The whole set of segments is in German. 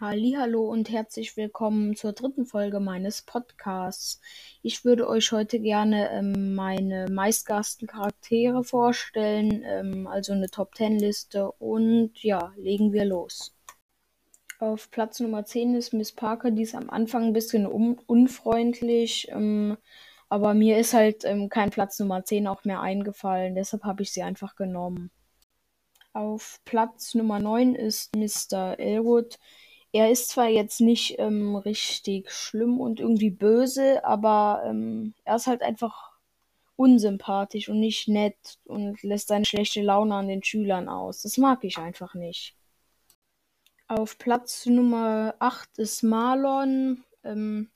Hallo und herzlich willkommen zur dritten Folge meines Podcasts. Ich würde euch heute gerne ähm, meine meistgasten Charaktere vorstellen, ähm, also eine Top 10 Liste und ja, legen wir los. Auf Platz Nummer 10 ist Miss Parker, die ist am Anfang ein bisschen un unfreundlich, ähm, aber mir ist halt ähm, kein Platz Nummer 10 auch mehr eingefallen, deshalb habe ich sie einfach genommen. Auf Platz Nummer 9 ist Mr. Elwood. Er ist zwar jetzt nicht ähm, richtig schlimm und irgendwie böse, aber ähm, er ist halt einfach unsympathisch und nicht nett und lässt seine schlechte Laune an den Schülern aus. Das mag ich einfach nicht. Auf Platz Nummer 8 ist Marlon. Ähm,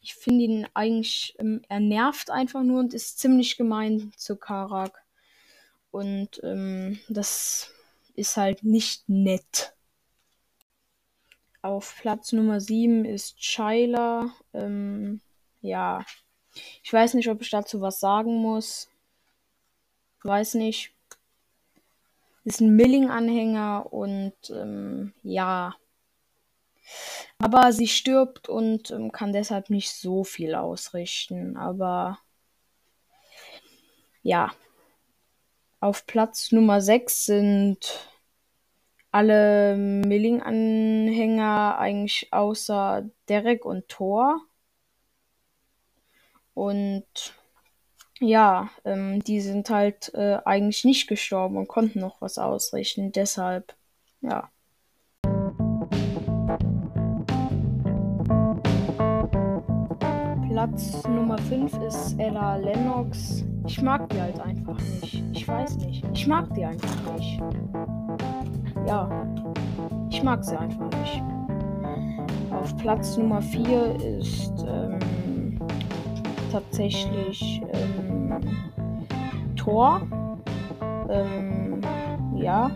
ich finde ihn eigentlich, ähm, er nervt einfach nur und ist ziemlich gemein zu Karak. Und ähm, das ist halt nicht nett. Auf Platz Nummer 7 ist Shyla. Ähm, ja, ich weiß nicht, ob ich dazu was sagen muss. Weiß nicht. Ist ein Milling-Anhänger und ähm, ja. Aber sie stirbt und ähm, kann deshalb nicht so viel ausrichten. Aber ja. Auf Platz Nummer 6 sind alle Milling-Anhänger eigentlich außer Derek und Thor. Und ja, ähm, die sind halt äh, eigentlich nicht gestorben und konnten noch was ausrichten. Deshalb, ja. Platz Nummer 5 ist Ella Lennox. Ich mag die halt einfach nicht. Ich weiß nicht. Ich mag die einfach nicht ja, ich mag sie einfach nicht. Auf Platz Nummer 4 ist ähm, tatsächlich ähm, Thor. Ähm, ja.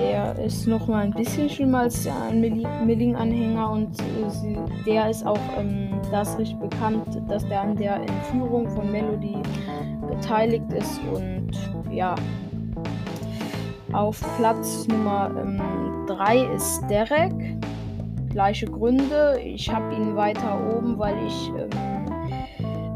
Er ist noch mal ein bisschen schlimmer als der Milling-Anhänger und äh, der ist auch ähm, das richtig bekannt, dass der an der Entführung von Melody beteiligt ist und ja, auf Platz Nummer 3 ähm, ist Derek. Gleiche Gründe. Ich habe ihn weiter oben, weil ich, ähm,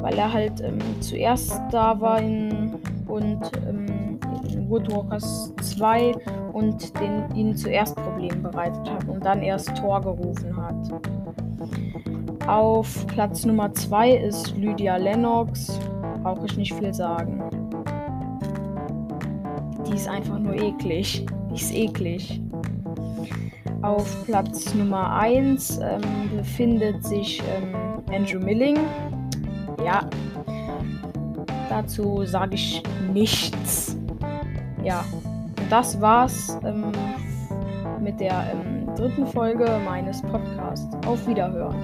weil er halt ähm, zuerst da war in, und ähm, in Woodwalkers 2 und den, ihnen zuerst Probleme bereitet hat und dann erst Tor gerufen hat. Auf Platz Nummer 2 ist Lydia Lennox. Brauche ich nicht viel sagen. Die ist einfach nur eklig. Die ist eklig. Auf Platz Nummer 1 ähm, befindet sich ähm, Andrew Milling. Ja, dazu sage ich nichts. Ja, das war's ähm, mit der ähm, dritten Folge meines Podcasts. Auf Wiederhören.